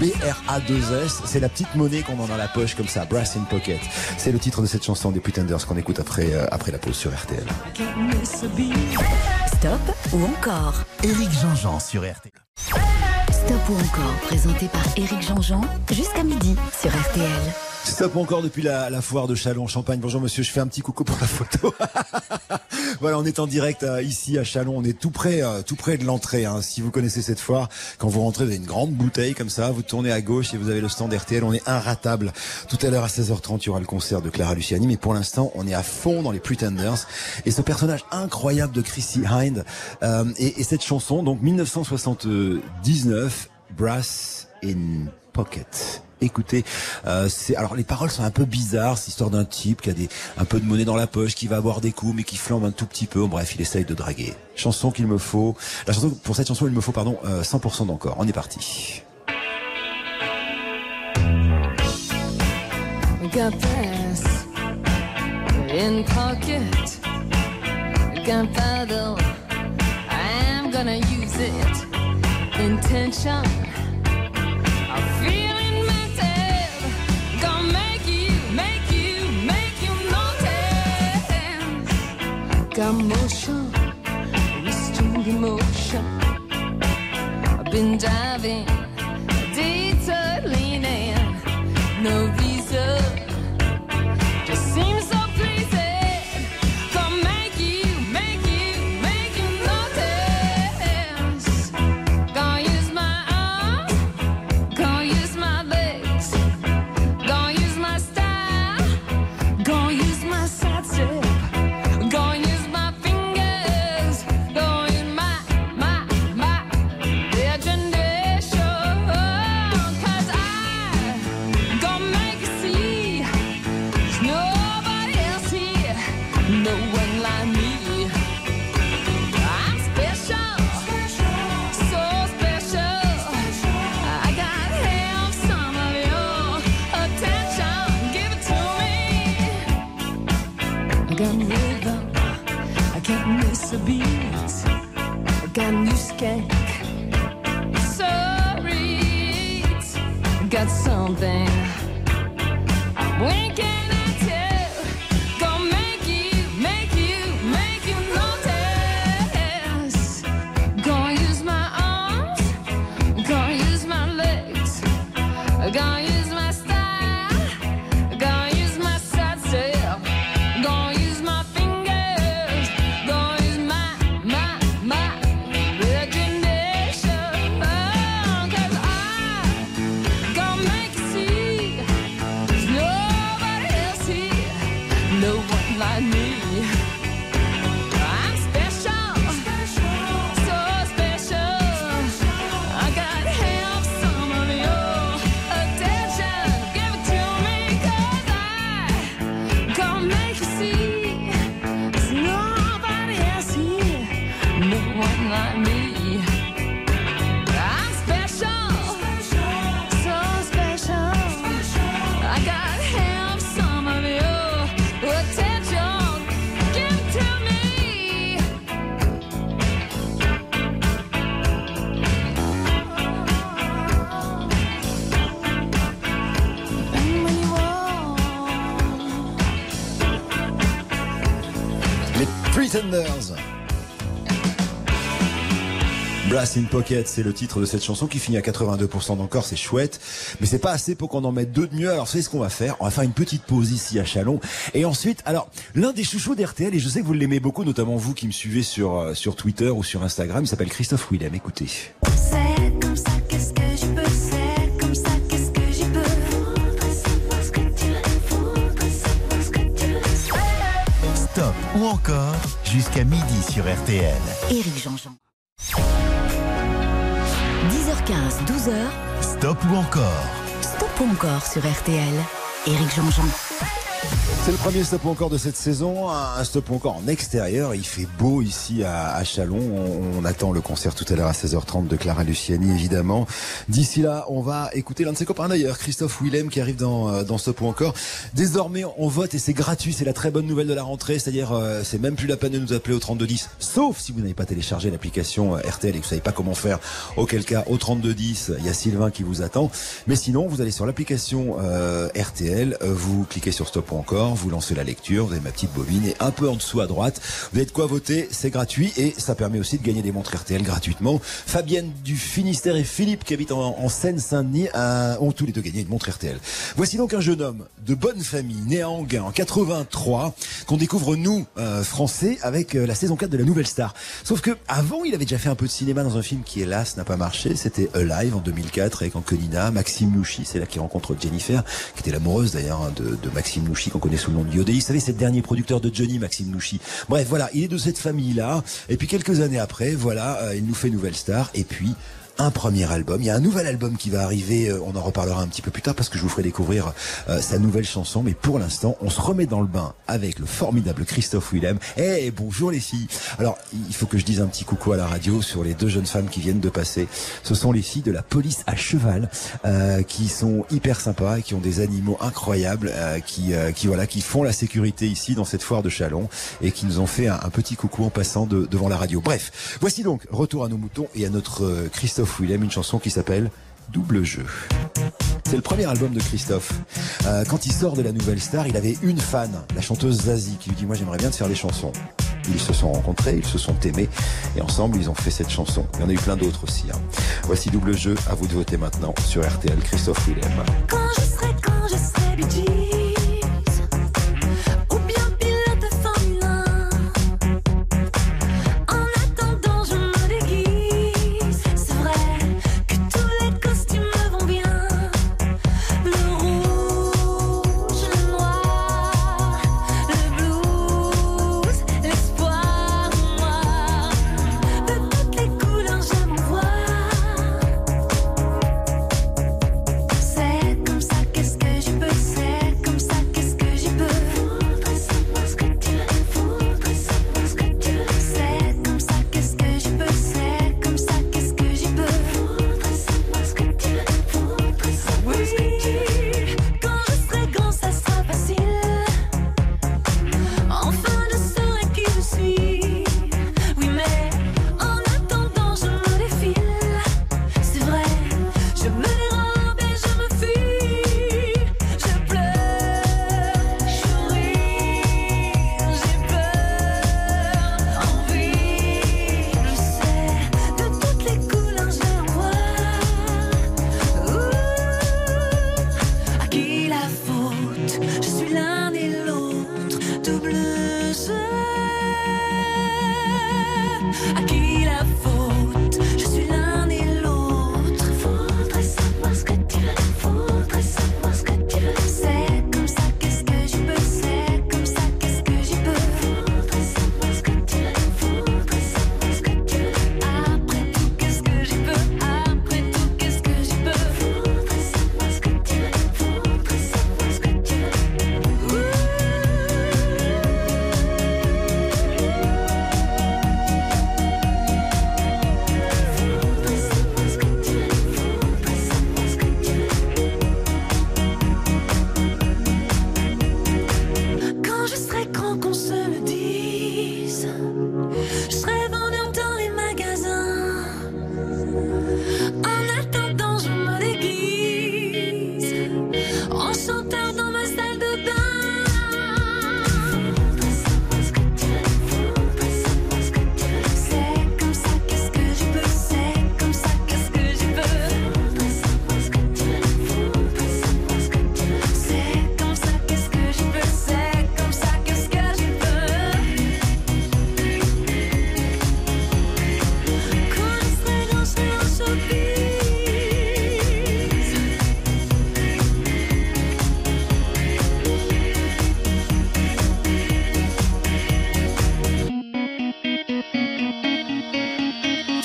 B-R-A-2-S, c'est la petite monnaie qu'on a dans la poche comme ça, Brass in Pocket. C'est le titre de cette chanson des Pretenders qu'on écoute après, euh, après la pause sur RTL. Stop ou encore? Éric Jean-Jean sur RTL. Stop ou encore, présenté par Éric Jean-Jean, jusqu'à midi sur RTL. Stop encore depuis la, foire de Chalon, Champagne. Bonjour monsieur, je fais un petit coucou pour la photo. voilà, on est en direct euh, ici à Chalon. On est tout près, euh, tout près de l'entrée. hein. Si vous connaissez cette foire, quand vous rentrez, vous avez une grande bouteille comme ça. Vous tournez à gauche et vous avez le stand RTL. On est inratable. Tout à l'heure à 16h30, il y aura le concert de Clara Luciani. Mais pour l'instant, on est à fond dans les Pretenders. Et ce personnage incroyable de Chrissy Hind euh, et cette chanson, donc 1979, Brass in Pocket. Écoutez, euh, c'est alors les paroles sont un peu bizarres, c'est l'histoire d'un type qui a des un peu de monnaie dans la poche, qui va avoir des coups mais qui flambe un tout petit peu. Bref, il essaye de draguer. Chanson qu'il me faut. La chanson pour cette chanson, il me faut pardon euh, 100% d'encore. On est parti. Emotion. I've been diving, detour leaning. No Brass in Pocket, c'est le titre de cette chanson qui finit à 82% d'encore, c'est chouette, mais c'est pas assez pour qu'on en mette deux de mieux. Alors, c'est ce qu'on va faire. On va faire une petite pause ici à Chalon. Et ensuite, alors, l'un des chouchous d'RTL, et je sais que vous l'aimez beaucoup, notamment vous qui me suivez sur, euh, sur Twitter ou sur Instagram, il s'appelle Christophe Willem. Écoutez. Stop ou encore jusqu'à midi sur RTL. Éric Jean-Jean. 10h15, 12h, Stop ou encore Stop ou encore sur RTL. Éric Jean-Jean. C'est le premier stop encore de cette saison, un stop encore en extérieur. Il fait beau ici à, Chalon. On, attend le concert tout à l'heure à 16h30 de Clara Luciani, évidemment. D'ici là, on va écouter l'un de ses copains d'ailleurs, Christophe Willem, qui arrive dans, euh, dans stop encore. Désormais, on vote et c'est gratuit. C'est la très bonne nouvelle de la rentrée. C'est-à-dire, euh, c'est même plus la peine de nous appeler au 3210, sauf si vous n'avez pas téléchargé l'application euh, RTL et que vous savez pas comment faire. Auquel cas, au 3210, il y a Sylvain qui vous attend. Mais sinon, vous allez sur l'application euh, RTL, vous cliquez sur stop encore, vous lancez la lecture, vous avez ma petite bobine et un peu en dessous à droite, vous avez de quoi voter, c'est gratuit et ça permet aussi de gagner des montres RTL gratuitement. Fabienne du Finistère et Philippe qui habitent en, en Seine-Saint-Denis euh, ont tous les deux gagné une montre RTL. Voici donc un jeune homme de bonne famille, né à Anguin en 83, qu'on découvre nous, euh, français, avec euh, la saison 4 de la Nouvelle Star. Sauf que avant, il avait déjà fait un peu de cinéma dans un film qui hélas n'a pas marché, c'était Alive en 2004 avec Anconina, Maxime Louchy, c'est là qu'il rencontre Jennifer, qui était l'amoureuse d'ailleurs hein, de, Maxime Louchy qu'on connaît sous le nom de Yodé. Vous savez, c'est le dernier producteur de Johnny, Maxime Louchy. Bref, voilà, il est de cette famille-là. Et puis quelques années après, voilà, euh, il nous fait Nouvelle Star. Et puis un premier album. Il y a un nouvel album qui va arriver. euh, On en reparlera un petit peu plus tard parce que je vous ferai découvrir euh, sa nouvelle chanson. Mais pour l'instant, on se remet dans le bain avec le formidable Christophe Willem. Eh bonjour les filles. Alors il faut que je dise un petit coucou à la radio sur les deux jeunes femmes qui viennent de passer. Ce sont les filles de la police à cheval euh, qui sont hyper sympas, qui ont des animaux incroyables, euh, qui euh, qui voilà qui font la sécurité ici dans cette foire de Chalon et qui nous ont fait un, un petit coucou en passant de- devant la radio. Bref, voici donc retour à nos moutons et à notre euh, Christophe Willem, une chanson qui s'appelle Double jeu. C'est le premier album de Christophe. Euh, quand il sort de la Nouvelle Star, il avait une fan, la chanteuse Zazie, qui lui dit Moi j'aimerais bien te faire des chansons. Ils se sont rencontrés, ils se sont aimés, et ensemble ils ont fait cette chanson. Il y en a eu plein d'autres aussi. hein. Voici double jeu, à vous de voter maintenant sur RTL Christophe Willem. Quand je serai, quand je serai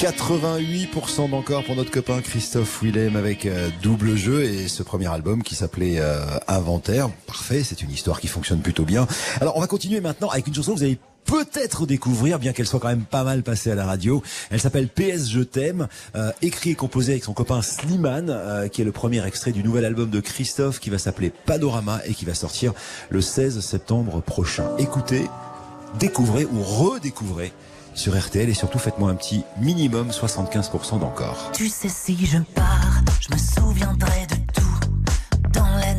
88% d'encore pour notre copain Christophe Willem avec euh, double jeu et ce premier album qui s'appelait euh, Inventaire. Parfait, c'est une histoire qui fonctionne plutôt bien. Alors on va continuer maintenant avec une chanson que vous allez peut-être découvrir, bien qu'elle soit quand même pas mal passée à la radio. Elle s'appelle PS Je t'aime, euh, écrit et composé avec son copain Slimane, euh, qui est le premier extrait du nouvel album de Christophe qui va s'appeler Panorama et qui va sortir le 16 septembre prochain. Écoutez, découvrez ou redécouvrez sur RTL et surtout faites-moi un petit minimum 75% d'encore. Tu sais, si je pars, je me souviendrai de tout. Dans la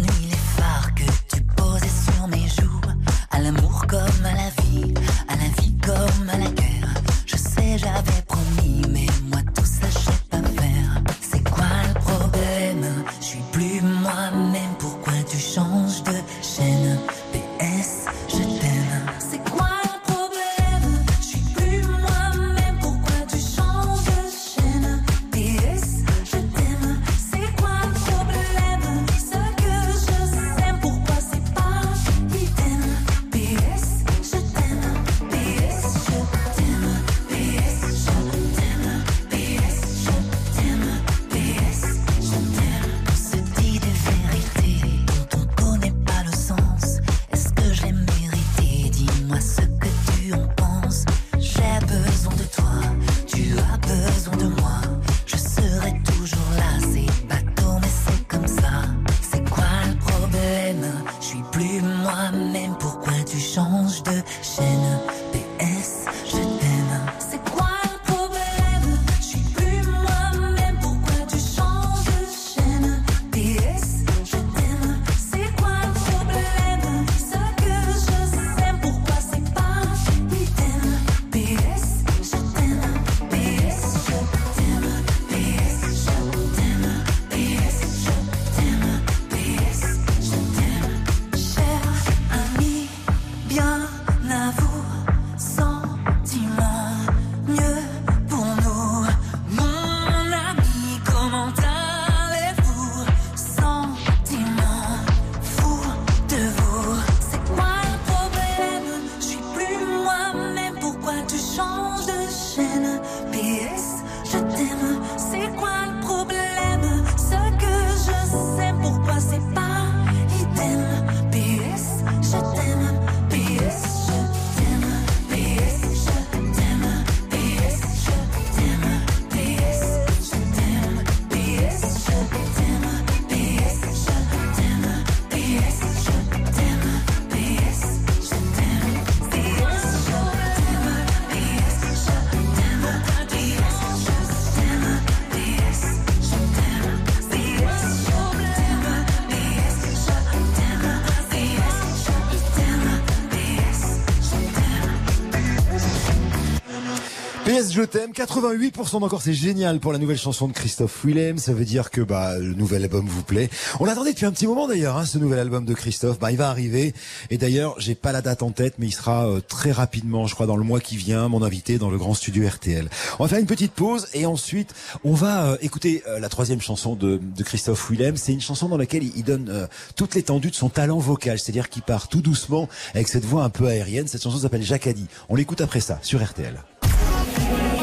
Je t'aime, 88% d'encore, c'est génial pour la nouvelle chanson de Christophe Willem. Ça veut dire que bah le nouvel album vous plaît. On l'attendait depuis un petit moment d'ailleurs, hein, ce nouvel album de Christophe. Bah il va arriver. Et d'ailleurs, j'ai pas la date en tête, mais il sera euh, très rapidement, je crois, dans le mois qui vient, mon invité dans le grand studio RTL. On va faire une petite pause et ensuite on va euh, écouter euh, la troisième chanson de, de Christophe Willem. C'est une chanson dans laquelle il, il donne euh, toute l'étendue de son talent vocal, c'est-à-dire qu'il part tout doucement avec cette voix un peu aérienne. Cette chanson s'appelle Jacadi. On l'écoute après ça sur RTL.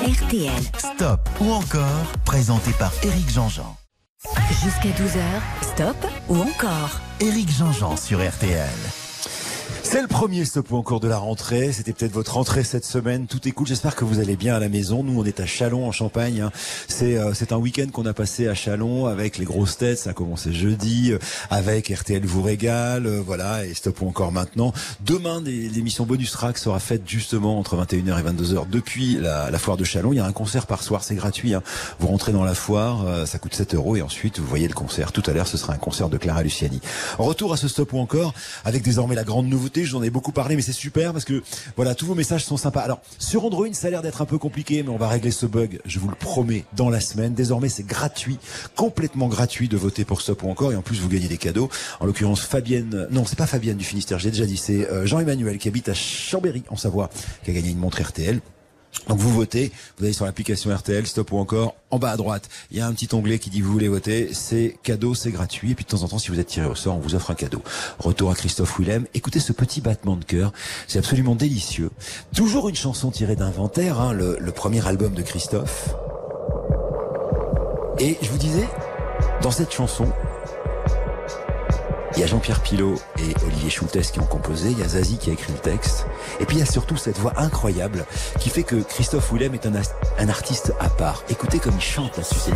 RTL. Stop ou encore, présenté par Éric Jean-Jean. Jusqu'à 12h, stop ou encore Éric Jean-Jean sur RTL. C'est le premier stop ou encore de la rentrée. C'était peut-être votre rentrée cette semaine. Tout est cool. J'espère que vous allez bien à la maison. Nous, on est à Chalon en Champagne. hein. C'est euh, c'est un week-end qu'on a passé à Chalon avec les grosses têtes. Ça a commencé jeudi euh, avec RTL vous régale. euh, voilà et stop encore maintenant. Demain, l'émission bonus track sera faite justement entre 21h et 22h depuis la, foire de Chalon. Il y a un concert par soir. C'est gratuit. hein. Vous rentrez dans la foire, euh, ça coûte 7 euros et ensuite vous voyez le concert. Tout à l'heure, ce sera un concert de Clara Luciani. Retour à ce stop ou encore avec désormais la grande nouveauté. Je vous en ai beaucoup parlé, mais c'est super parce que voilà, tous vos messages sont sympas. Alors sur Android, ça a l'air d'être un peu compliqué, mais on va régler ce bug. Je vous le promets dans la semaine. Désormais, c'est gratuit, complètement gratuit de voter pour stop ou encore. Et en plus, vous gagnez des cadeaux. En l'occurrence, Fabienne, non, c'est pas Fabienne du Finistère. J'ai déjà dit, c'est euh, Jean-Emmanuel qui habite à Chambéry en Savoie, qui a gagné une montre RTL. Donc vous votez, vous allez sur l'application RTL, stop ou encore, en bas à droite, il y a un petit onglet qui dit vous voulez voter, c'est cadeau, c'est gratuit, et puis de temps en temps, si vous êtes tiré au sort, on vous offre un cadeau. Retour à Christophe Willem, écoutez ce petit battement de cœur, c'est absolument délicieux. Toujours une chanson tirée d'inventaire, hein, le, le premier album de Christophe. Et je vous disais, dans cette chanson, il y a Jean-Pierre Pilot et Olivier Schultes qui ont composé, il y a Zazie qui a écrit le texte, et puis il y a surtout cette voix incroyable qui fait que Christophe Willem est un, artiste à part. Écoutez comme il chante là-dessus,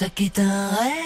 pardonne. Jacques est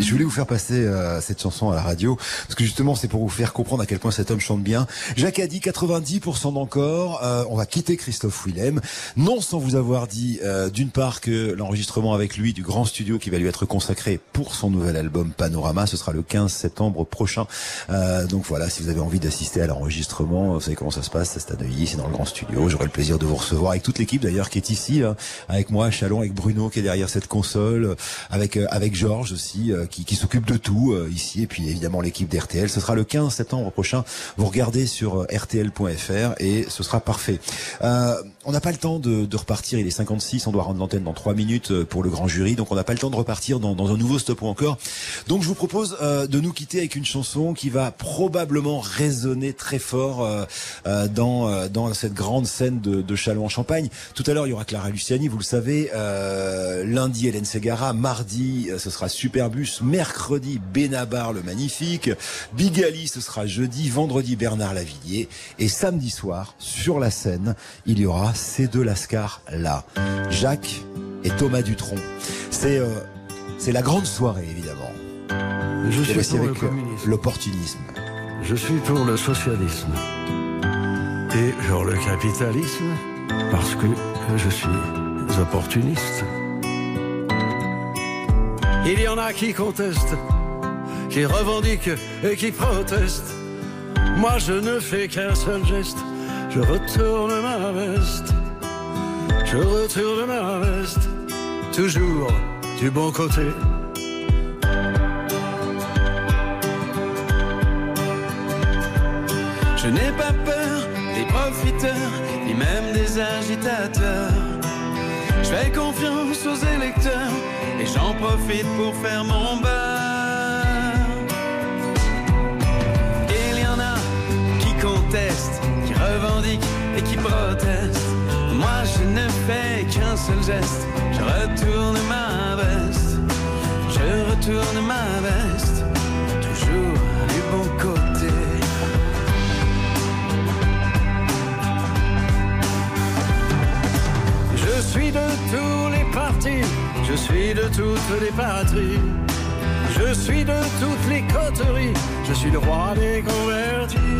Je voulais vous faire passer euh, cette chanson à la radio parce que justement c'est pour vous faire comprendre à quel point cet homme chante bien. Jacques a dit 90% d'encore. Euh, on va quitter Christophe Willem, non sans vous avoir dit euh, d'une part que l'enregistrement avec lui du grand studio qui va lui être consacré pour son nouvel album Panorama, ce sera le 15 septembre prochain. Euh, donc voilà, si vous avez envie d'assister à l'enregistrement, vous savez comment ça se passe, c'est à Neuilly, c'est dans le grand studio. J'aurai le plaisir de vous recevoir avec toute l'équipe d'ailleurs qui est ici, là, avec moi Chalon, avec Bruno qui est derrière cette console, avec euh, avec Georges aussi euh, qui, qui s'occupe de tout euh, ici et puis évidemment l'équipe d'RTL. Ce sera le 15 septembre prochain. Vous regardez sur euh, rtl.fr et ce sera parfait. Euh, on n'a pas le temps de, de repartir. Il est 56. On doit rendre l'antenne dans 3 minutes euh, pour le grand jury. Donc on n'a pas le temps de repartir dans, dans un nouveau stop ou encore. Donc je vous propose euh, de nous quitter avec une chanson qui va probablement résonner très fort euh, euh, dans euh, dans cette grande scène de, de Châlons en Champagne. Tout à l'heure il y aura Clara Luciani, vous le savez. Euh, lundi Hélène Segara, mardi ce sera Superbus, mercredi Benabar le magnifique, Bigali ce sera jeudi, vendredi Bernard Lavillier et samedi soir sur la scène il y aura ces deux lascars là, Jacques et Thomas Dutronc. C'est euh, c'est la grande soirée évidemment. Je suis pour avec l'opportunisme. Je suis pour le socialisme. et genre le capitalisme parce que je suis opportuniste. Il y en a qui contestent, qui revendiquent et qui protestent. Moi je ne fais qu'un seul geste, je retourne ma veste. Je retourne ma veste, toujours du bon côté. Je n'ai pas peur des profiteurs, ni même des agitateurs. Je fais confiance aux électeurs et j'en profite pour faire mon beurre. Et qui protestent. Moi je ne fais qu'un seul geste, je retourne ma veste. Je retourne ma veste, toujours du bon côté. Je suis de tous les partis, je suis de toutes les patries. Je suis de toutes les coteries, je suis le roi des convertis.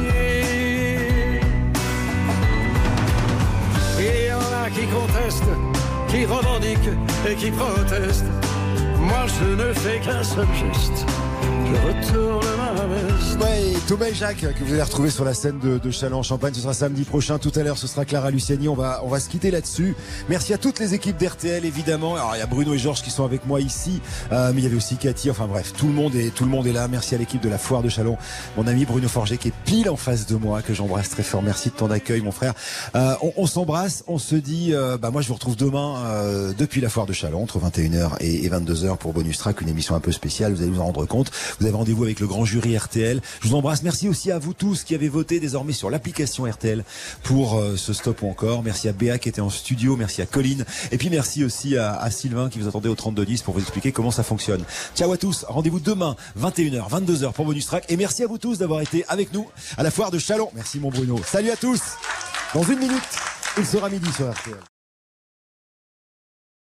Qui contestent, qui revendiquent et qui protestent. Moi je ne fais qu'un seul geste, je retourne ma. Ouais, Thomas et Jacques, que vous allez retrouver sur la scène de, de Châlons-en-Champagne, ce sera samedi prochain. Tout à l'heure, ce sera Clara Luciani. On va, on va se quitter là-dessus. Merci à toutes les équipes d'RTL, évidemment. Alors, il y a Bruno et Georges qui sont avec moi ici, euh, mais il y avait aussi Cathy. Enfin bref, tout le monde est, tout le monde est là. Merci à l'équipe de la Foire de Chalon. Mon ami Bruno Forger qui est pile en face de moi, que j'embrasse très fort. Merci de ton accueil, mon frère. Euh, on on s'embrasse. On se dit, euh, bah moi, je vous retrouve demain euh, depuis la Foire de Chalon, entre 21h et, et 22h pour Bonus Track, une émission un peu spéciale. Vous allez vous en rendre compte. Vous avez rendez-vous avec le grand jury RTL. Je vous embrasse. Merci aussi à vous tous qui avez voté désormais sur l'application RTL pour euh, ce stop ou encore. Merci à Béa qui était en studio. Merci à Colline. Et puis merci aussi à, à Sylvain qui vous attendait au 3210 pour vous expliquer comment ça fonctionne. Ciao à tous. Rendez-vous demain, 21h, 22h pour Bonus Track. Et merci à vous tous d'avoir été avec nous à la foire de Chalon. Merci mon Bruno. Salut à tous. Dans une minute, il sera midi sur RTL.